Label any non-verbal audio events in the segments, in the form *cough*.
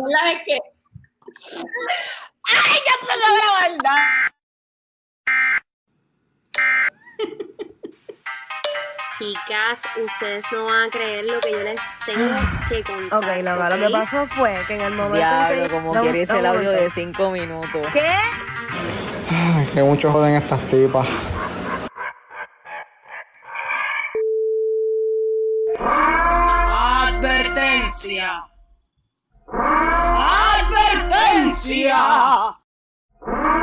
verdad es que. ¡Ay, ya empezó la verdad! Chicas, ustedes no van a creer lo que yo les tengo que contar. Ok, no, lo que pasó fue que en el momento Diablo, que... como Dame- quieres el audio de momento. 5 minutos. ¿Qué? Ay, que mucho joden estas tipas. Advertencia. Advertencia.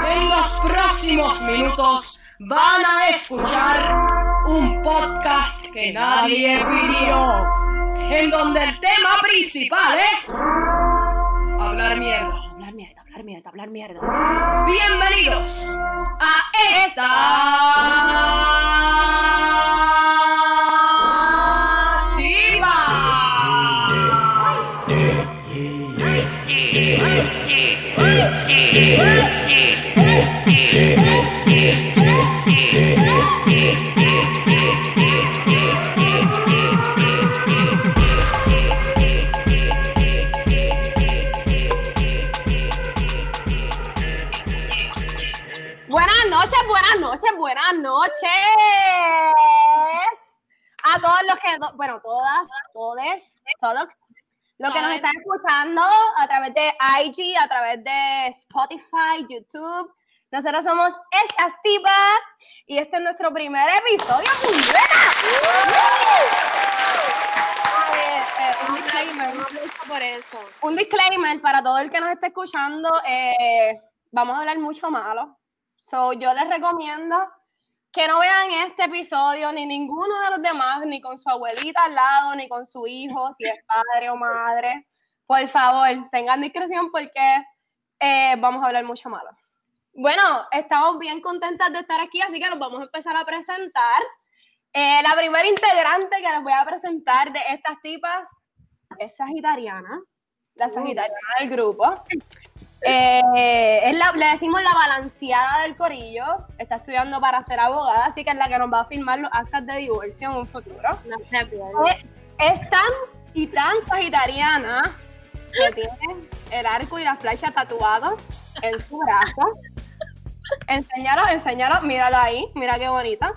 En los próximos minutos van a escuchar un podcast que nadie pidió, en donde el tema principal es hablar mierda, hablar mierda, hablar mierda, hablar mierda. Bienvenidos a esta buenas noches. A todos los que, bueno, todas, todes, todos, los que nos están escuchando a través de IG, a través de Spotify, YouTube. Nosotros somos estas tipas y este es nuestro primer episodio. Eh, eh, un disclaimer. por eso. un disclaimer para todo el que nos esté escuchando. eh, vamos a hablar mucho malo. So, yo les recomiendo que no vean este episodio ni ninguno de los demás, ni con su abuelita al lado, ni con su hijo, si es padre o madre. Por favor, tengan discreción porque eh, vamos a hablar mucho malo. Bueno, estamos bien contentas de estar aquí, así que nos vamos a empezar a presentar. Eh, la primera integrante que les voy a presentar de estas tipas es sagitariana, la sagitariana del grupo. Eh, es la- le decimos la balanceada del corillo. Está estudiando para ser abogada, así que es la que nos va a firmar los actas de divorcio en un futuro. No pierdan. Es, es tan y tan sagitariana que tiene el arco y la flecha tatuados en su brazo. Enséñalo, enséñalo, míralo ahí, mira qué bonita.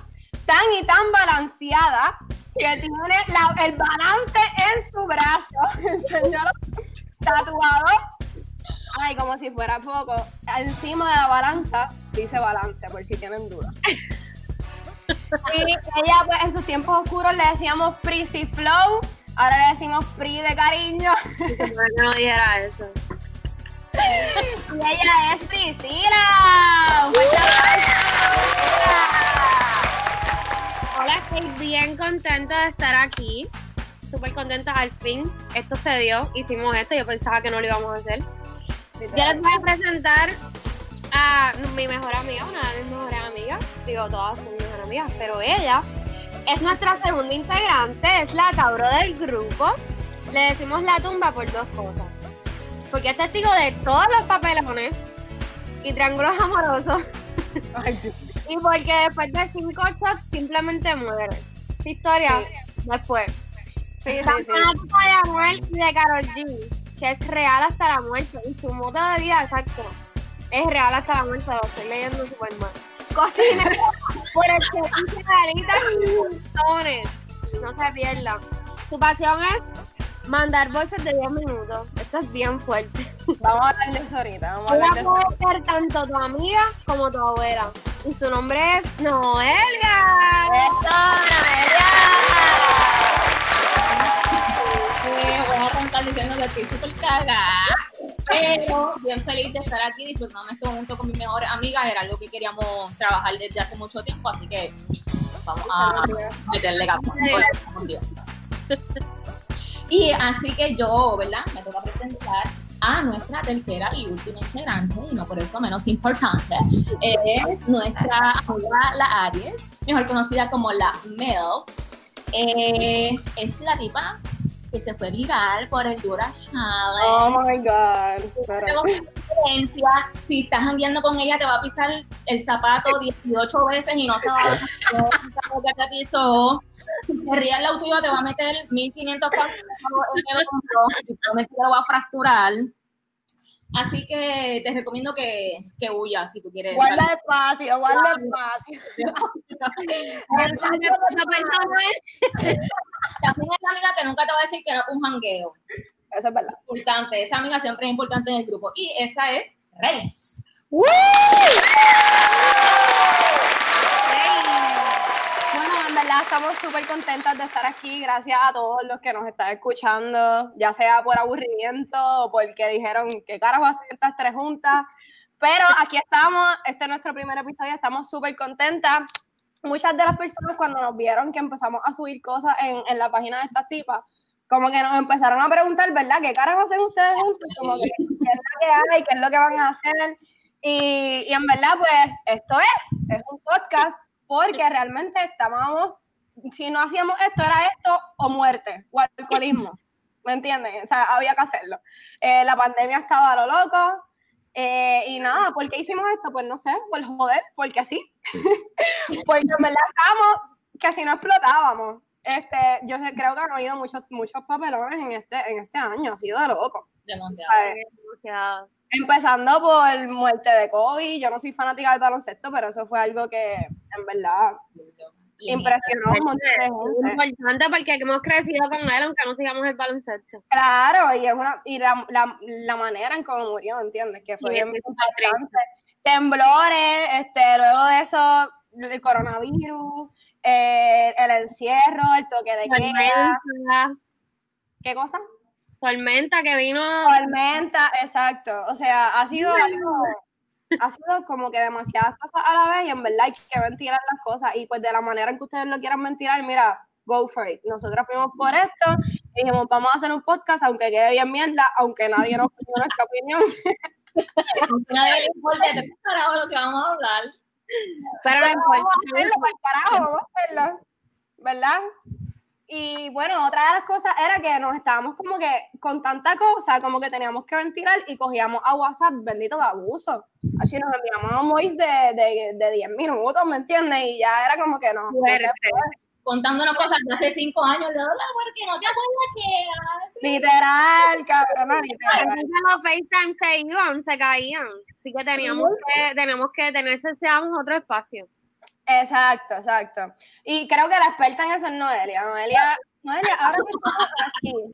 Tan y tan balanceada que tiene la- el balance en su brazo. *laughs* Enséñalo, tatuado. Ay, como si fuera poco. Encima de la balanza dice balance, por si tienen dudas. *laughs* Y ella, pues, en sus tiempos oscuros le decíamos Prissy Flow, ahora le decimos Pri de cariño. No dijera eso. Y ella es Priscila. Priscila. Hola, estoy bien contenta de estar aquí. Súper contenta al fin. Esto se dio. Hicimos esto. Yo pensaba que no lo íbamos a hacer. Yo les voy a presentar a mi mejor amiga, una de mis mejores amigas. Digo, todas son mis mejores amigas, pero ella es nuestra segunda integrante, es la Tauro del grupo. Le decimos la tumba por dos cosas. Porque es testigo de todos los papelones y triángulos amorosos. Ay. Y porque después de cinco shots simplemente muere. Esa historia después. Sí, sí, sí. de Anuel y de Karol G, que es real hasta la muerte. Y su modo de vida, exacto, es real hasta la muerte. Lo estoy leyendo súper mal. Cocina *laughs* por el que dice alitas y montones. No se pierdan. Su pasión es mandar bolsas de 10 minutos. Esto es bien fuerte. Vamos a hablar de eso ahorita. Vamos a hablar de Ella eso. puede ser tanto tu amiga como tu abuela. Y su nombre es Noelga. Eh, diciendo que estoy súper pero bien feliz de estar aquí disfrutando este momento con mis mejores amigas. Era algo que queríamos trabajar desde hace mucho tiempo, así que vamos a meterle gato. Y así que yo, ¿verdad? Me toca presentar a nuestra tercera y última integrante, y no por eso menos importante, es nuestra amiga la Aries, mejor conocida como la Mel. Eh, es la tipa que se fue viral por el Dura Challenge. Oh my God. Si estás jangueando con ella, te va a pisar el zapato 18 veces y no se va a que te pisó. Si te rías el auto, te va a meter 1500 pesos en el hombro y probablemente te lo va a fracturar. Así que te recomiendo que, que huyas si tú quieres. Guarda salir. espacio, guarda espacio. *laughs* También es la amiga que nunca te va a decir que fue un jangueo. Eso es verdad. Importante, esa amiga siempre es importante en el grupo. Y esa es Reis. Bueno, en verdad estamos súper contentas de estar aquí. Gracias a todos los que nos están escuchando, ya sea por aburrimiento o porque dijeron que carajo hacen estas tres juntas. Pero aquí estamos, este es nuestro primer episodio, estamos súper contentas. Muchas de las personas cuando nos vieron que empezamos a subir cosas en, en la página de estas tipas, como que nos empezaron a preguntar, ¿verdad? ¿Qué carajo hacen ustedes juntos? Como que, ¿qué es lo que hay? ¿Qué es lo que van a hacer? Y, y en verdad, pues, esto es, es un podcast porque realmente estábamos, si no hacíamos esto, era esto o muerte o alcoholismo, ¿me entienden? O sea, había que hacerlo. Eh, la pandemia estaba a lo loco eh, y nada, ¿por qué hicimos esto? Pues no sé, por joder, porque sí. *laughs* porque en verdad estábamos que si no explotábamos. Este, yo creo que han habido muchos, muchos papelones en este, en este año, ha sido de loco. Demasiado. Demasiado. Empezando por muerte de COVID, yo no soy fanática del baloncesto, pero eso fue algo que en verdad Y impresionó un montón de Es gente. importante porque hemos crecido con él, aunque no sigamos el baloncesto. Claro, y es una y la, la, la manera en cómo murió, ¿entiendes? Que fue bien es impactante. Temblores, este, luego de eso, el coronavirus, eh, el encierro, el toque de queda, ¿qué cosa? Tormenta que vino. Tormenta, exacto. O sea, ha sido algo, ha sido como que demasiadas cosas a la vez y en verdad hay que ventilar las cosas y pues de la manera en que ustedes lo quieran ventilar, mira, go for it. Nosotros fuimos por esto y dijimos, vamos a hacer un podcast aunque quede bien mierda, aunque nadie nos pidió nuestra opinión. Nadie le importa de qué carajo lo que vamos a hablar. Pero no Pero vamos a importa. hacerlo, para carajo, vamos a hacerlo. ¿Verdad? Y bueno, otra de las cosas era que nos estábamos como que con tanta cosa, como que teníamos que ventilar y cogíamos a WhatsApp, bendito de abuso. Así nos enviamos un voice de, de, de 10 minutos, ¿me entiendes? Y ya era como que no. Fuerte. Contándonos cosas de hace cinco años. De hola, porque no te acuerdas que. Literal, cabrona, literal. Entonces los FaceTime se iban, se caían. Así que teníamos que, teníamos que tener deseamos otro espacio. Exacto, exacto. Y creo que la experta en eso es Noelia. Noelia, Noelia, ahora que estamos aquí. *laughs*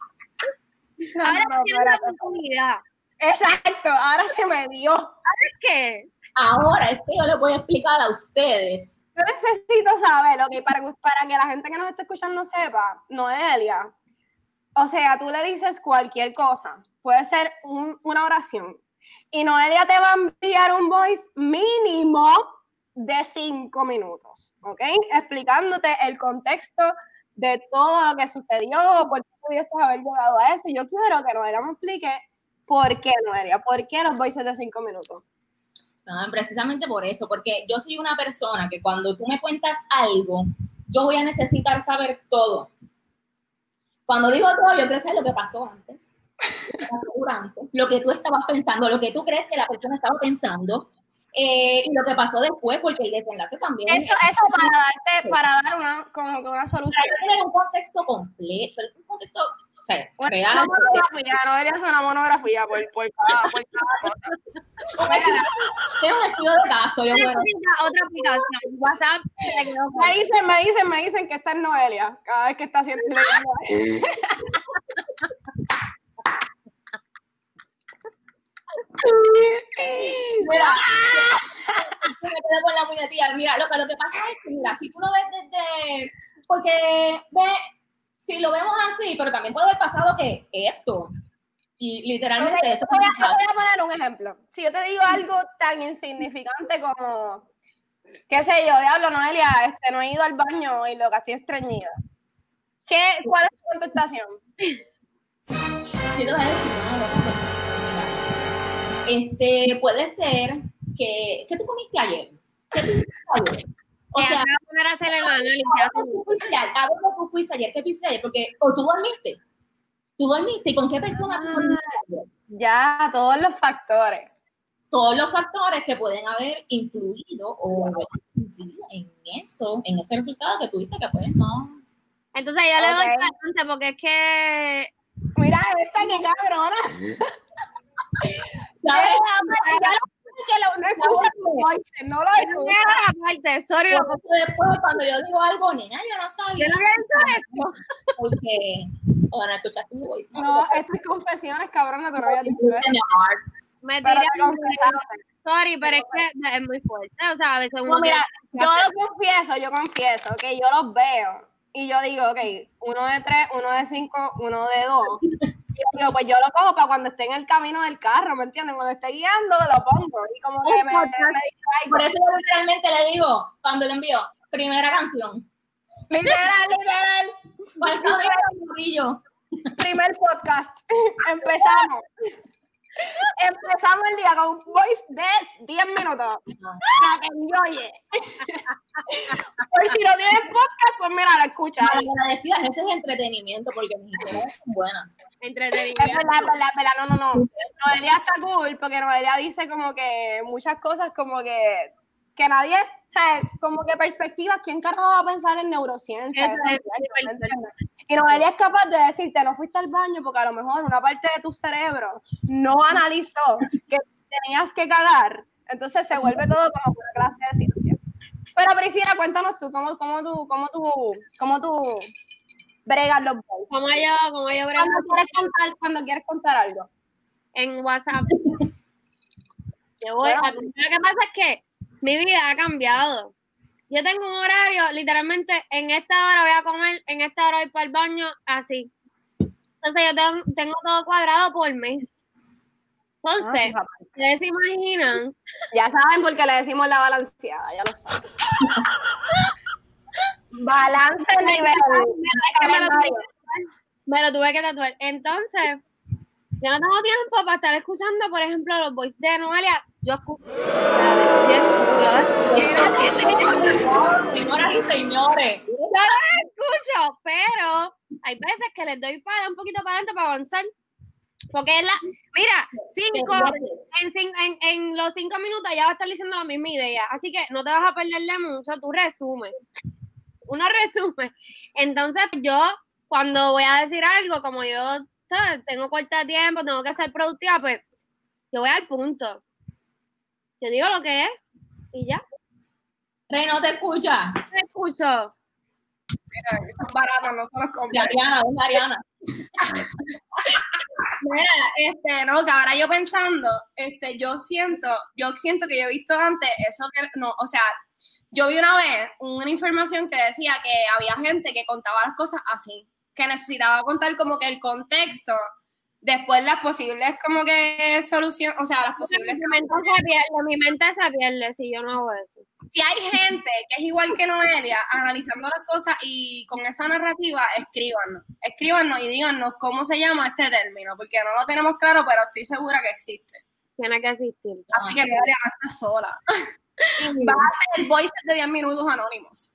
No, Ahora no, tienes la oportunidad. Exacto, ahora se me dio. ¿Es qué? Ahora es que yo les voy a explicar a ustedes. Yo necesito saber, ok, para, que- para que la gente que nos está escuchando sepa, Noelia, o sea, tú le dices cualquier cosa, puede ser un- una oración, y Noelia te va a enviar un voice mínimo de cinco minutos, ¿ok? Explicándote el contexto de todo lo que sucedió, por qué pudieses haber llegado a eso. Yo quiero que Noelia me explique por qué, Noelia, por qué los voices de cinco minutos. Precisamente por eso, porque yo soy una persona que cuando tú me cuentas algo, yo voy a necesitar saber todo. Cuando digo todo, yo quiero saber lo que pasó antes, lo que pasó durante, lo que tú estabas pensando, lo que tú crees que la persona estaba pensando, eh, y lo que pasó después, porque el desenlace también. Eso, eso para darte, para dar una, como que una solución. Hay que tener un contexto completo, pero un contexto o sea, Una real. monografía, no debería ser una monografía por, por, cada, por cada cosa. *laughs* Tiene un estudio de caso, yo bueno. Otra aplicación. WhatsApp me dicen, me dicen, me dicen que esta es Noelia, cada vez que está haciendo *laughs* Mira, *laughs* me quedé con la muñetilla. Mira, lo que, lo que pasa es que, mira, si tú lo ves desde. Porque ve, si lo vemos así, pero también puede haber pasado que esto. Y literalmente eso. voy, a, voy a poner un ejemplo. Si yo te digo algo tan insignificante como, qué sé yo, diablo, Noelia, este, no he ido al baño y lo que estoy estreñida. ¿Qué, ¿Cuál es tu contestación? *laughs* Yo te voy a decir, Este, puede ser que. ¿Qué tú comiste ayer? ¿Qué tú hiciste ayer? O sea, a poner a hacer el análisis. ¿a dónde tú fuiste ayer? ¿A dónde tú fuiste ayer? ¿Qué hiciste ayer? Porque, o tú dormiste. Tú dormiste. ¿Y con qué persona tú dormiste ayer? Ya, todos los factores. todos los factores que pueden haber influido o incidido en eso, en ese resultado que tuviste que pues no. Entonces yo le doy adelante porque es que Mira, esta que cabrona. ¿Sabes? Ya lo que lo- no escucha tu voice, no lo escucha. Aparte, sorry, después, cuando yo digo algo, nena, yo no sabía. yo no había dicho esto. Porque, bueno, escuchaste mi voice. No, estas confesiones, cabrona, tú no habías dicho eso. mi amor. Me tiré te. Sorry, pero es que es muy fuerte. O sea, a veces uno No, mira, yo lo confieso, yo confieso que yo los veo y yo digo, ok, uno de tres, uno de cinco, uno de dos. Y yo digo, pues yo lo cojo para cuando esté en el camino del carro, ¿me entienden? Cuando esté guiando, lo pongo y como que me, me distraigo. Por eso yo literalmente le digo, cuando le envío, primera canción. Literal, literal. ¿Cuál? Primer podcast. *laughs* Empezamos. Empezamos el día con un voice de 10 minutos. Para que enjoye. Por si no tienes podcast, pues mira, la escucha. Agradecidas, ese es entretenimiento, porque mis historias son buenas. Es entretenimiento. verdad, es verdad, es verdad. No, no, no. Noelia está cool porque Noelia dice como que muchas cosas como que, que nadie, o sea, como que perspectivas, ¿quién carajo va a pensar en neurociencia? Y Noelia es capaz de decirte, no fuiste al baño porque a lo mejor una parte de tu cerebro no analizó que tenías que cagar. Entonces se vuelve todo como una clase de ciencia. Pero Priscila, cuéntanos tú, ¿cómo, cómo tú, cómo tú, cómo tú bregas los boys? Como yo, como yo brego Cuando quieres contar, cuando quieres contar algo. en WhatsApp. *laughs* Yo voy Bueno. a- lo que pasa es que mi vida ha cambiado. Yo tengo un horario, literalmente, en esta hora voy a comer, en esta hora voy para el baño, así. Entonces yo tengo, tengo todo cuadrado por mes. Entonces, Ah, ustedes se imaginan, Ya saben por qué le decimos la balanceada, ya lo saben. *laughs* Balance nivel. me lo, tuve, me lo tuve que tatuar. Entonces, yo no tengo tiempo para estar escuchando, por ejemplo, los voices de Noelia. Yo escucho. Señoras y señores, escucho, pero hay veces que les doy para un poquito para adelante para avanzar. Porque es la. Mira, cinco. En, en, en los cinco minutos ya va a estar diciendo la misma idea. Así que no te vas a perderle mucho, tú resumes. Uno resume. Entonces, yo, cuando voy a decir algo, como yo tengo corta tiempo, tengo que ser productiva, pues yo voy al punto. Yo digo lo que es y ya. Rey no te escucha. Te escucho. Son baratos, no son los completos. Mariana, es Mariana. *laughs* Mira, este, no, que ahora yo pensando, este, yo siento, yo siento que yo he visto antes eso que, no, o sea, yo vi una vez una información que decía que había gente que contaba las cosas así, que necesitaba contar como que el contexto, después las posibles como que solución, o sea, las posibles Mi mente se pierde, mi mente se pierde si yo no hago eso. si hay gente que es igual que Noelia, analizando las cosas y con esa narrativa, escríbanos. Escríbanos y díganos cómo se llama este término, porque no lo tenemos claro, pero estoy segura que existe. Tiene que existir. Así que Noelia no está sola. Va a ser el voice de 10 minutos anónimos.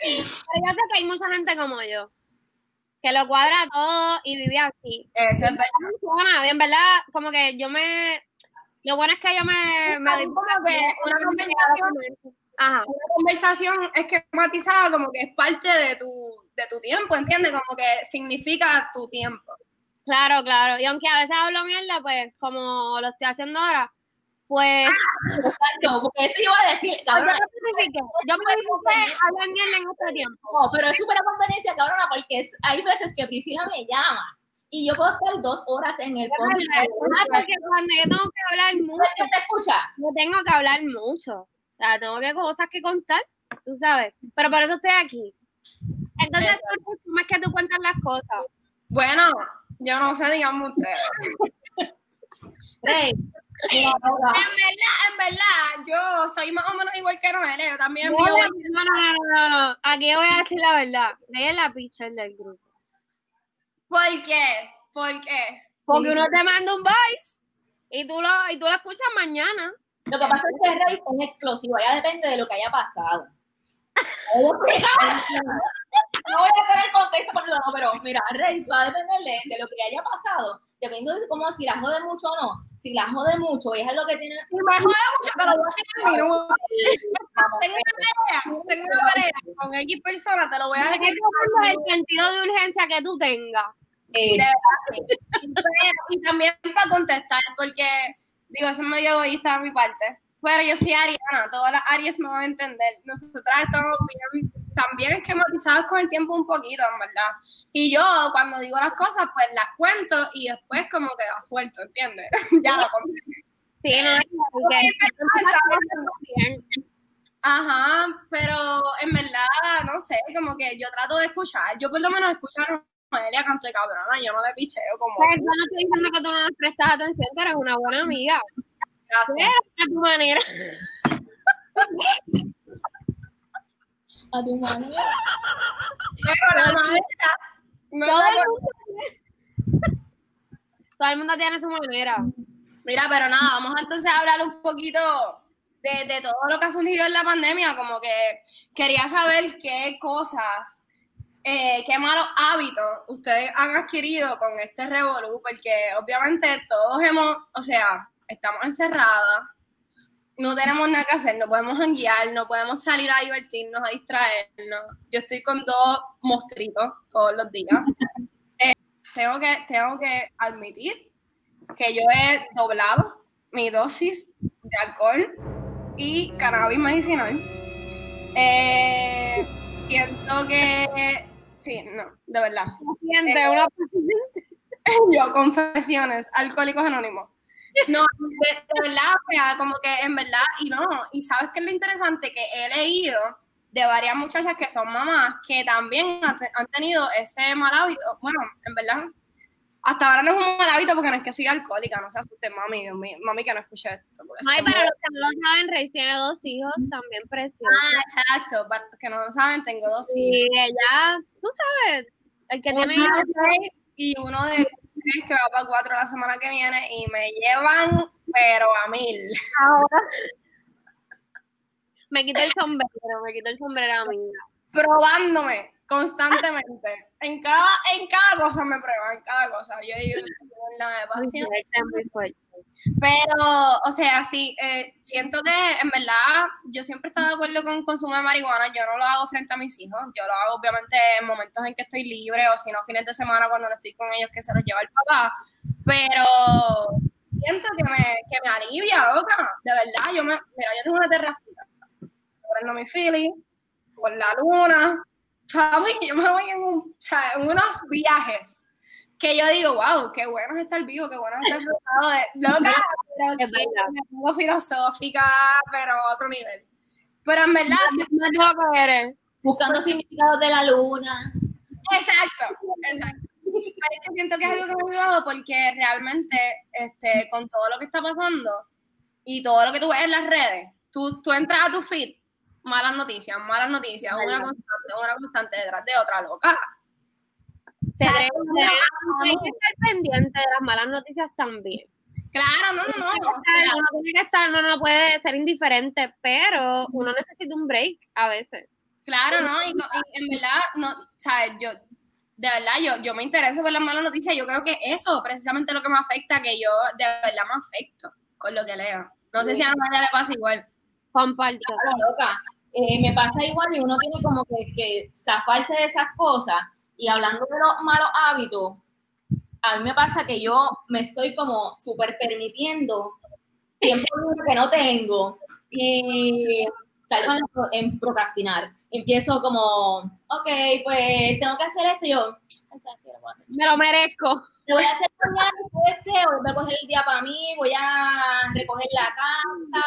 Pero yo sé que hay mucha gente como yo, que lo cuadra todo y vive así. Eso es verdad. Funciona, en verdad, como que yo me... Lo bueno es que yo me... me Como que una conversación, Ajá. una conversación esquematizada como que es parte de tu, de tu tiempo, ¿entiendes? Como que significa tu tiempo. Claro, claro. Y aunque a veces hablo mierda, pues como lo estoy haciendo ahora, pues... Exacto, porque eso yo iba a decir, Yo certifiqué. Yo modifiqué hablar mierda en este tiempo. No, pero es súper a conveniencia, cabrona, porque es- hay veces que Priscila me llama y yo puedo estar dos horas en el Ah, porque cuando yo tengo que hablar mucho, ¿No te escucha? yo tengo que hablar mucho. O sea, tengo que cosas que contar, tú sabes. Pero por eso estoy aquí. Entonces, tú, tú más que tú cuentas las cosas. Bueno, yo no sé, digamos ustedes. *laughs* Ahora, En verdad, en verdad, yo soy más o menos igual que Noelia. Yo también No, envío no, no, no, no, no. Aquí voy a decir la verdad. Ella es la pitcher del grupo. ¿Por qué? ¿Por qué? Porque uno te manda un voice y tú lo, y tú lo escuchas mañana. Lo que pasa es que Rey es explosiva, ya depende de lo que haya pasado. *laughs* No voy a hacer el contexto porque no, pero mira, Rey va a depender de, de lo que haya pasado, dependiendo de cómo, si la jode mucho o no. Si la jode mucho y es algo que tiene... Y me jode mucho, te lo voy a decir en minutos. Tengo una pelea, tengo una pelea con X persona, te lo voy a decir. Del sentido de urgencia que tú tengas. Eh, Pero y también para contestar, porque, digo, eso es medio egoísta de mi parte. Pero yo soy ariana, todas las Aries me van a entender. Nosotras estamos bien, también esquematizadas con el tiempo un poquito, en verdad. Y yo, cuando digo las cosas, pues las cuento y después como que las suelto, ¿entiendes? *laughs* ya lo conté. Sí, no es *laughs* porque Ajá, pero en verdad, no sé, como que yo trato de escuchar. Yo por lo menos escucho a Noelia canto de cabrona, yo no le picheo como. Pues, yo no estoy diciendo que tú no nos prestas atención, tú eres una buena amiga. Gracias. Pero a tu manera. *laughs* A tu manera. Pero la no Todo el, mundo, todo el mundo tiene su manera. Mira, pero nada, vamos entonces a hablar un poquito de, de todo lo que ha surgido en la pandemia, como que quería saber qué cosas, eh, qué malos hábitos ustedes han adquirido con este revolú, porque obviamente todos hemos, o sea, estamos encerradas, no tenemos nada que hacer, no podemos guiar, no podemos salir a divertirnos, a distraernos. Yo estoy con dos mostritos todos los días. *laughs* Eh, tengo, que, tengo que admitir que yo he doblado mi dosis de alcohol y cannabis medicinal. Eh, siento que sí, no, de verdad. Eh, *laughs* Yo, confesiones, alcohólicos anónimos. No, de, de verdad, o sea, como que en verdad, y no, y sabes qué es lo interesante, que he leído de varias muchachas que son mamás que también han, te- han tenido ese mal hábito. Bueno, en verdad, hasta ahora no es un mal hábito porque no es que soy alcohólica, no se asusten, mami, Dios mío, mami que no escuche esto. Ay, para los que no lo saben, Reis tiene dos hijos también preciosos. Ah, exacto, para los que no lo saben, tengo dos hijos. y ella, tú sabes, el que uno tiene de y uno de que va para cuatro la semana que viene y me llevan, pero a mil. *laughs* me quita el sombrero, me quita el sombrero a mí. probándome constantemente. En cada, en cada cosa me prueban, en cada cosa. Yo digo, "Señor, la paciencia". Pero, o sea, sí, eh, siento que en verdad yo siempre he estado de acuerdo con el consumo de marihuana. Yo no lo hago frente a mis hijos. Yo lo hago obviamente en momentos en que estoy libre o si no, fines de semana cuando no estoy con ellos que se los lleva el papá. Pero siento que me, que me alivia, loca. De verdad, yo me, mira, yo tengo una terracita. Prendo mi Philly, por la luna. Yo me voy en, un, o sea, en unos viajes que yo digo, wow, qué bueno es estar vivo, qué bueno es estar rodeado de loca, *laughs* pero que filosófica, pero a otro nivel. Pero en verdad, Más loco eres. Buscando significados de la luna. exacto, exacto. Pero es que siento que es algo que me ha ayudado porque realmente, este, con todo lo que está pasando y todo lo que tú ves en las redes, tú, tú entras a tu feed, malas noticias, malas noticias, una constante, una constante detrás de otra loca. Hay que estar pendiente de las malas noticias también. Claro, no, no, no. Uno tiene que estar, uno no puede ser indiferente, pero uno necesita un break a veces. Claro, ¿no? Y, y en verdad, no, ¿sabes? Yo, de verdad, yo, yo me intereso por las malas noticias. Yo creo que eso precisamente es lo que me afecta, que yo de verdad me afecto con lo que leo. No sé si a Natalia le pasa igual. Loca. Eh, me pasa igual y uno tiene como que, que zafarse de esas cosas. Y hablando de los malos hábitos, a mí me pasa que yo me estoy como súper permitiendo tiempo que no tengo y caigo en, en procrastinar. Empiezo como, ok, pues tengo que hacer esto y yo, "Ay, ¿sabes qué? Lo hacer. Me lo merezco. Lo voy a hacer mañana, voy a coger el día para mí, voy a recoger la casa,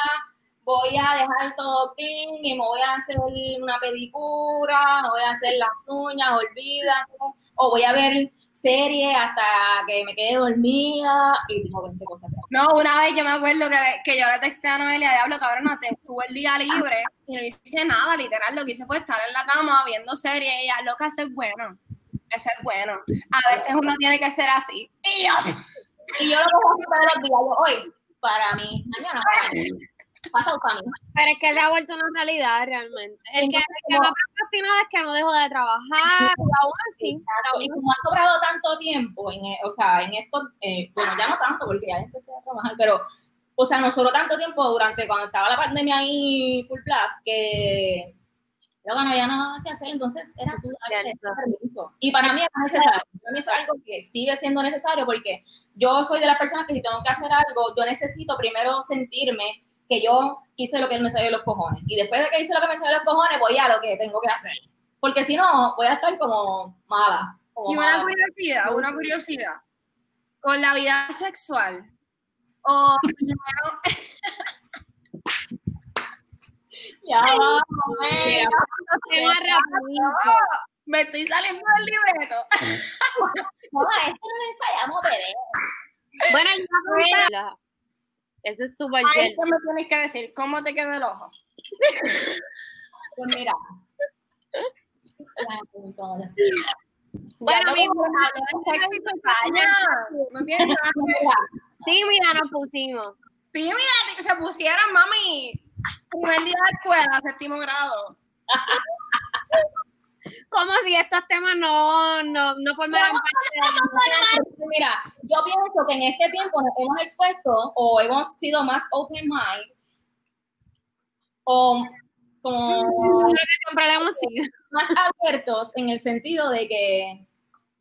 voy a dejar todo clean y me voy a hacer una pedicura, me voy a hacer las uñas, olvídate, o voy a ver series hasta que me quede dormida y tengo 20 cosas. No, una vez yo me acuerdo que, que yo le texté a Noelia, diablo, cabrón, te tuve el día libre y no hice nada, literal, lo que hice fue estar en la cama viendo series y ella, loca, eso es bueno, eso es bueno. A veces uno tiene que ser así. Y yo, Y yo lo cojo así todos los días, yo hoy, para mí, mañana para mí, para mí. Pero es que se ha vuelto una realidad realmente. El que, el que no ha procrastinado es que no dejó de trabajar, y aún así. Y como ha sobrado tanto tiempo, en, eh, o sea, en esto, eh, bueno, ya no tanto porque ya empecé a trabajar, pero, o sea, nos sobró tanto tiempo durante cuando estaba la pandemia ahí full blast que Luego no había nada más que hacer, entonces era tú darle permiso. Y para mí es necesario. Para mí es algo que sigue siendo necesario porque yo soy de las personas que si tengo que hacer algo, yo necesito primero sentirme que yo hice lo que me salió de los cojones. Y después de que hice lo que me salió de los cojones, voy a lo que tengo que hacer. Porque si no, voy a estar como mala. como Y una mala. curiosidad, una curiosidad. Con la vida sexual. O primero, *laughs* Ya rapidito. me estoy saliendo del libreto. mamá, *laughs* esto no lo ensayamos, bebé. Bueno, yo Eso es súper Ahí cierto. que me tienes que decir, ¿cómo te quedó el ojo? *laughs* Pues mira. Bueno, mi. No tienes nada tímida *laughs* nos pusimos. Tímida, se pusieran, mami. Primer día de escuela, séptimo grado. *laughs* Como si estos temas no, no, no formaran parte de Mira, yo pienso que en este tiempo nos hemos expuesto o hemos sido más open mind o como más abiertos en el sentido de que,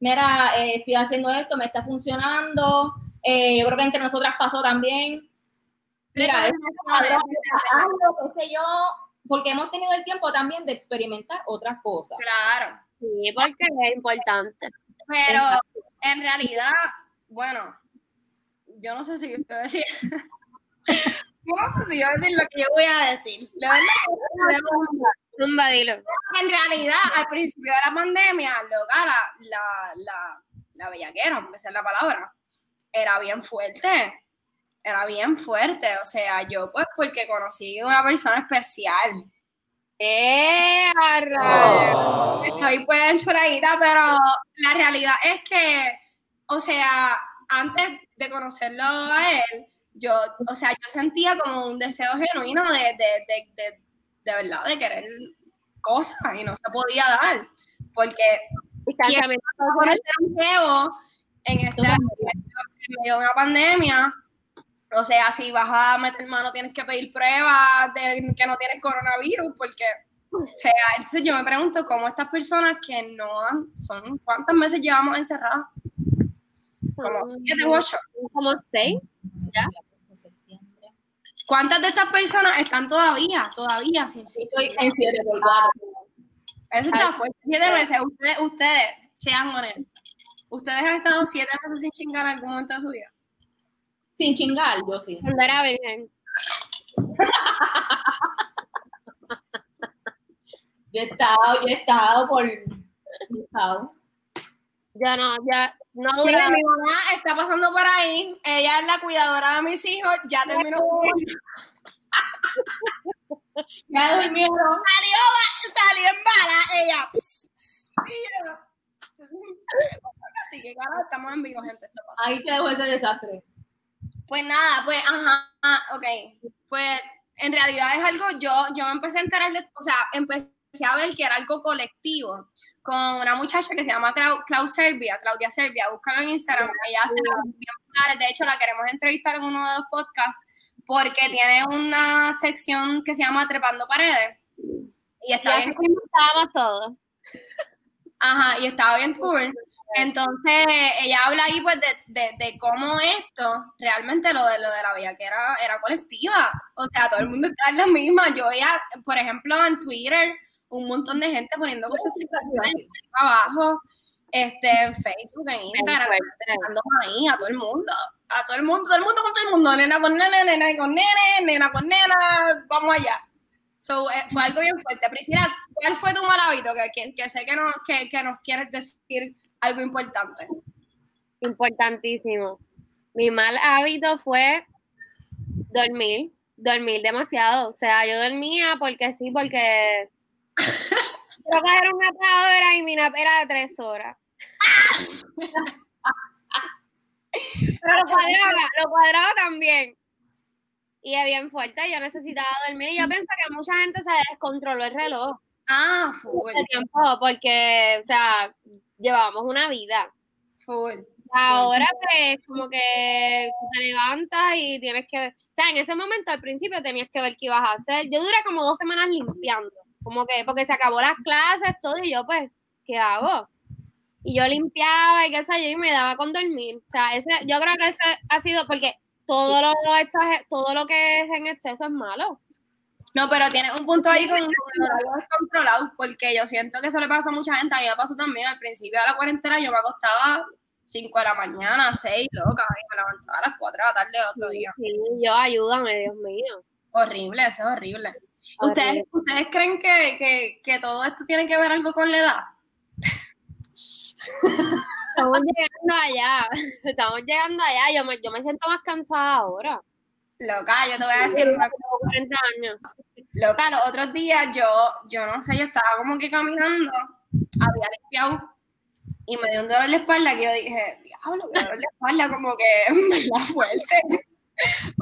mira, eh, estoy haciendo esto, me está funcionando, eh, yo creo que entre nosotras pasó también. Mira, es hazlo, qué sé yo, porque hemos tenido el tiempo también de experimentar otras cosas. Claro. Sí, porque es importante. Pero Exacto. en realidad, bueno, yo no sé si voy a decir. *laughs* yo no sé si voy a decir lo que yo voy a decir. De verdad que Zumba, dilo. en realidad, al principio de la pandemia, loca, la, la, la, la bellaquera, esa es la palabra, era bien fuerte. Era bien fuerte. O sea, yo, pues, porque conocí a una persona especial. ¡Eh! Estoy pues enchuradita, pero la realidad es que, o sea, antes de conocerlo a él, yo, o sea, yo sentía como un deseo genuino de, de, de, de, de verdad, de querer cosas y no se podía dar. Porque social. este longevo, en este en medio de una pandemia, o sea, si vas a meter mano tienes que pedir pruebas de que no tienes coronavirus, porque, o sea, entonces yo me pregunto cómo estas personas que no han, son, ¿cuántas meses llevamos encerradas? Como siete u ocho. Como seis. Septiembre. ¿Cuántas de estas personas están todavía, todavía sin, sin, Estoy sin- en 7 por 4. Eso está fuerte. Siete meses, ustedes, ustedes, sean honestos. ¿Ustedes han estado siete meses sin chingar en algún momento de su vida? Sin chingar, yo sí. Cuando era virgen. Yo he estado, yo he estado por. yo he estado. Ya no, ya no Mira, mi mamá está pasando por ahí. Ella es la cuidadora de mis hijos. Ya terminó su *laughs* Ya durmieron. salió, salió en bala. Ella. pss, pss, Así que, claro, estamos en vivo, gente. Ahí te dejo ese desastre. Pues nada, pues, ajá, ok. Pues en realidad es algo, yo, yo me empecé a enterar de, o sea, empecé a ver que era algo colectivo con una muchacha que se llama Clau, Clau Serbia, Claudia Serbia, búscala en Instagram, ella hace bien de hecho la queremos entrevistar en uno de los podcasts porque tiene una sección que se llama Trepando Paredes y está Ya bien estábamos todos. Ajá, y estaba bien cool. Entonces, ella habla ahí pues de, de, de cómo esto, realmente lo de lo de la bellaquera era colectiva. O sea, todo el mundo está en la misma. Yo veía, por ejemplo, en Twitter, un montón de gente poniendo cosas así abajo, este, en Facebook, en Instagram, dejando ahí a todo el mundo. A todo el mundo, todo el mundo con todo el mundo, nena con nene, nena con nene, nena con nena, vamos allá. So, eh, fue algo bien fuerte. Priscila, ¿cuál fue tu mal hábito? Que, que, que sé que, no, que, que nos quieres decir algo importante. Importantísimo. Mi mal hábito fue dormir, dormir demasiado. O sea, yo dormía porque sí, porque *laughs* quiero coger una hora y mi nap era de tres horas. Pero lo cuadraba, lo cuadraba también. Y es bien fuerte, yo necesitaba dormir. Y yo pienso que mucha gente se descontroló el reloj Ah, full, tiempo, porque, o sea, llevábamos una vida. full. Ahora, pues, como que te levantas y tienes que. O sea, en ese momento al principio tenías que ver qué ibas a hacer. Yo duré como dos semanas limpiando. Como que, porque se acabó las clases, todo, y yo, pues, ¿qué hago? Y yo limpiaba y qué sé yo, y me daba con dormir. O sea, ese, yo creo que ese ha sido porque todo lo, exager- todo lo que es en exceso es malo. No, pero tienes un punto ahí con el horario descontrolado, porque yo siento que eso le pasa a mucha gente. A mí me pasó también al principio de la cuarentena, yo me acostaba 5 de la mañana, 6, loca, y me levantaba a las 4 de la tarde del otro día. Sí, yo, ayúdame, Dios mío. Horrible, eso es horrible. ¿Ustedes, Horrible. ¿ustedes creen que, que, que todo esto tiene que ver algo con la edad? Estamos llegando allá, *laughs* estamos llegando allá. Yo me, yo me siento más cansada ahora. Loca, yo te voy a decir una Tengo 40 años. Loca, los otros días yo, yo no sé, yo estaba como que caminando, había limpiado y me dio un dolor de espalda que yo dije, diablo, qué dolor de espalda, como que *laughs* en verdad fuerte.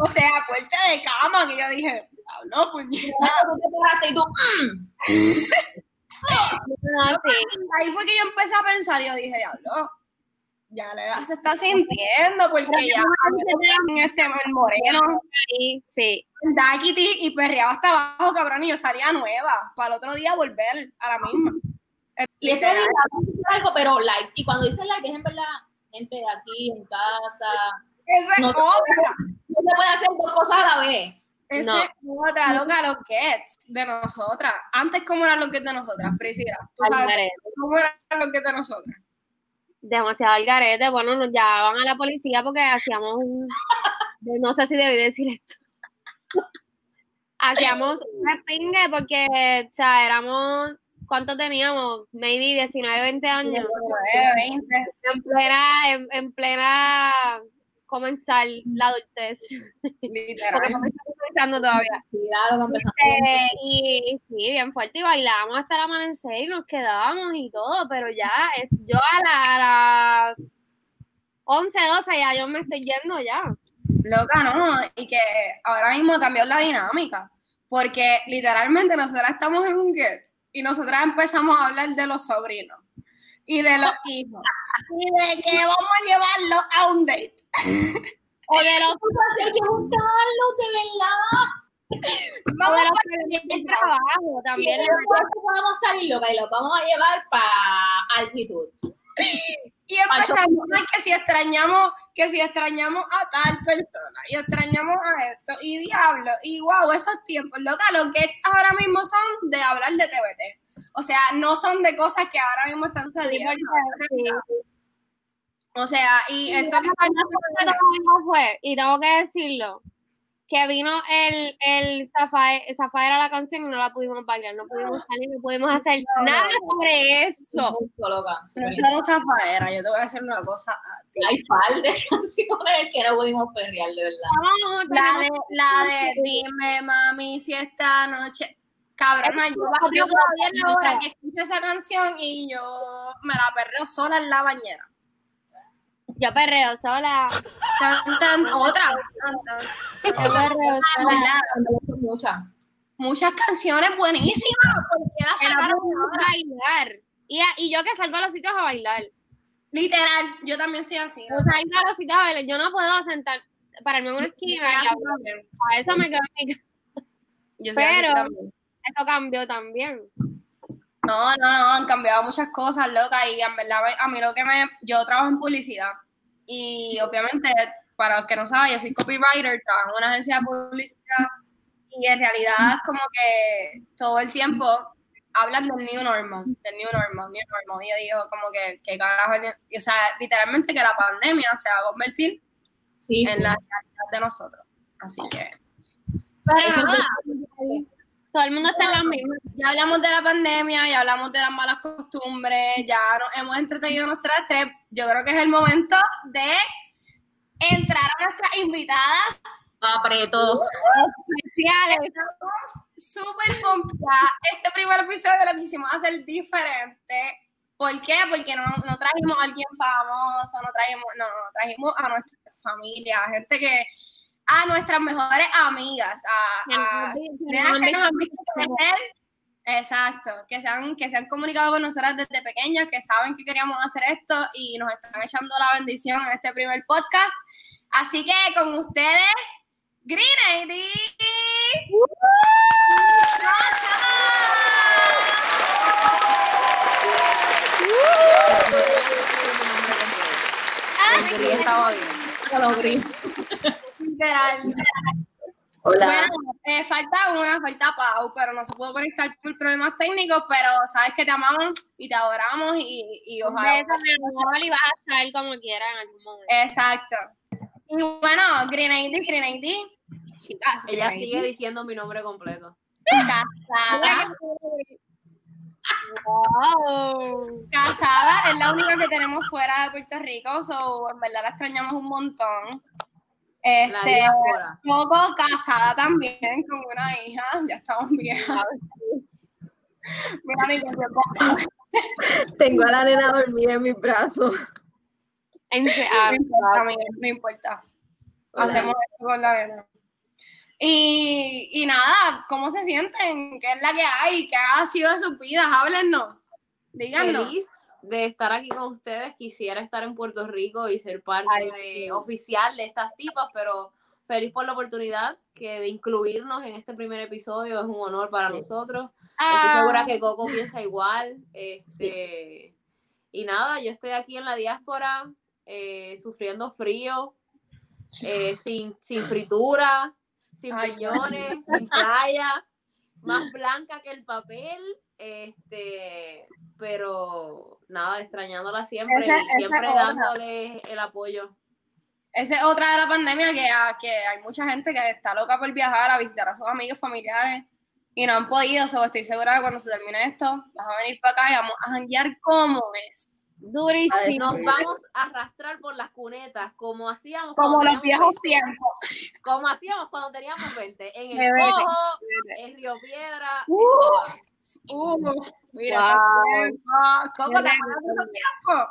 O sea, fuerte de cama, que yo dije, diablo, puñeta. Tú te paraste y tú, mm. *laughs* Ahí fue que yo empecé a pensar y yo dije, diablo, ya la edad se está sintiendo porque ya en este moreno, Sí, sí. Daquiti y perreaba hasta abajo, cabrón, y yo salía nueva para el otro día volver a la misma. Y ese día algo, pero light. Y cuando dice light, es en verdad gente aquí en casa. Esa es No se otra. No se puede hacer dos cosas a la vez. Esa No. es otra, loca, los gets de nosotras. Antes, ¿cómo eran los gets de nosotras, Priscila? ¿Tú sabes cómo eran los gets de nosotras? Demasiado al garete. Bueno, nos llamaban a la policía porque hacíamos un. No sé si debí decir esto. Hacíamos un respingue porque, o sea, éramos. ¿Cuánto teníamos? Maybe 19, 20 años. 19, 20. En plena, en, en plena comenzar la adultez. Literal. Comenzando todavía. Eh, y, y sí, bien fuerte, y bailábamos hasta el amanecer y nos quedábamos y todo, pero ya es yo a la, a las 11, 12 ya yo me estoy yendo ya. Loca, ¿no? Y que ahora mismo ha cambiado la dinámica. Porque literalmente nosotras estamos en un get y nosotras empezamos a hablar de los sobrinos y de los hijos y de que vamos a llevarlos a un date. *laughs* O de los, Hay que juntarlos, de verdad. Vamos a que tienen trabajo también. vamos a salir, loca, y los vamos a llevar para altitud. Y empezamos que si extrañamos, que si extrañamos a tal persona, y extrañamos a esto, y diablo, y wow, esos tiempos, loca, los gets ahora mismo son de hablar de TBT. O sea, no son de cosas que ahora mismo están saliendo. sí. O sea, y eso que fue, y tengo que decirlo, que vino el, el Zafae- Zafaera la canción y no la pudimos bailar, no pudimos salir, no pudimos hacer nada sobre eso. No zafaera, yo te voy a decir una cosa a ti. Hay par de *laughs* canciones que no pudimos perrear, de verdad. Vamos, La de, la de dime mami si esta noche. Cabrona, yo, yo todavía la hora que escucho esa canción y yo me la perreo sola en la bañera. Yo perreo sola. Tan, tan, otra. tan, tan. Yo perreo Ah, sola. Muchas. Muchas canciones buenísimas. ¿Por qué las no sacaron bailar. Y, a- y yo que salgo a los sitios a bailar. Literal, yo también soy así. Yo salgo a los sitios a bailar. Yo no puedo sentar, pararme en una esquina y. A eso me quedo en mi casa. Yo soy así Pero-. Eso cambió también. No, no, no, han cambiado muchas cosas, loca, y en verdad a mí lo que me... Yo trabajo en publicidad y obviamente, para los que no saben, yo soy copywriter, trabajo en una agencia de publicidad y en realidad es como que todo el tiempo hablan del new normal, del new normal, new normal, y yo digo como que, que carajo, y, o sea, literalmente que la pandemia se va a convertir Sí, en la realidad de nosotros, así que... Eso Todo el mundo está en las mismas. ya hablamos de la pandemia, ya hablamos de las malas costumbres, ya nos hemos entretenido nosotras tres. Yo creo que es el momento de entrar a nuestras invitadas. apretó. Especiales. Súper pompeadas. Este primer episodio lo quisimos hacer diferente. ¿Por qué? Porque no, no trajimos a alguien famoso, no trajimos, no, no, trajimos a nuestra familia, a gente que, a nuestras mejores amigas, a, a que nos han visto crecer. Exacto, que se, han, que se han comunicado con nosotras desde pequeñas, que saben que queríamos hacer esto y nos están echando la bendición en este primer podcast. Así que con ustedes, Green ID. Literal. Hola. Bueno, eh, falta una, falta Pau, pero no se pudo conectar por problemas técnicos, pero sabes que te amamos y te adoramos y, y ojalá. amor, y vas a estar como quieras en algún momento. Exacto. Y bueno, Grenady, Grenady. Chicas, Ella Grenady, sigue diciendo mi nombre completo. casada. Wow. Casada es la única que tenemos fuera de Puerto Rico, so en verdad la extrañamos un montón. Este. Coco casada también con una hija, ya estamos viejas. *laughs* Mira mi. Tengo a la nena dormida en mis brazos. En No importa, no importa. Hacemos esto con la nena. Y, y nada, ¿cómo se sienten? ¿Qué es la que hay? ¿Qué ha sido de sus vidas? Háblennos. Díganos. Feliz de estar aquí con ustedes. Quisiera estar en Puerto Rico y ser parte de, oficial de estas tipas, pero feliz por la oportunidad que de incluirnos en este primer episodio. Es un honor para nosotros. Estoy segura que Coco piensa *laughs* igual. Este, y nada, yo estoy aquí en la diáspora, eh, sufriendo frío, eh, sin, sin fritura, sin Ay, piñones, sin playa, más blanca que el papel. Este, pero nada, extrañándola siempre Ese- y siempre otra. dándole el apoyo. Esa es otra de la pandemia que, ah, que hay mucha gente que está loca por viajar a visitar a sus amigos familiares y no han podido. So, estoy segura que cuando se termine esto, vas a venir para acá y vamos a janguear como es. Durísimo. Nos vamos a arrastrar por las cunetas, como hacíamos Como cuando los teníamos viejos 20. tiempos. como hacíamos cuando teníamos 20, en Me el Cojo, en Río Piedra. Uh, mira, Wow. esos tiempos. Coco, ¿te acuerdas de esos tiempos?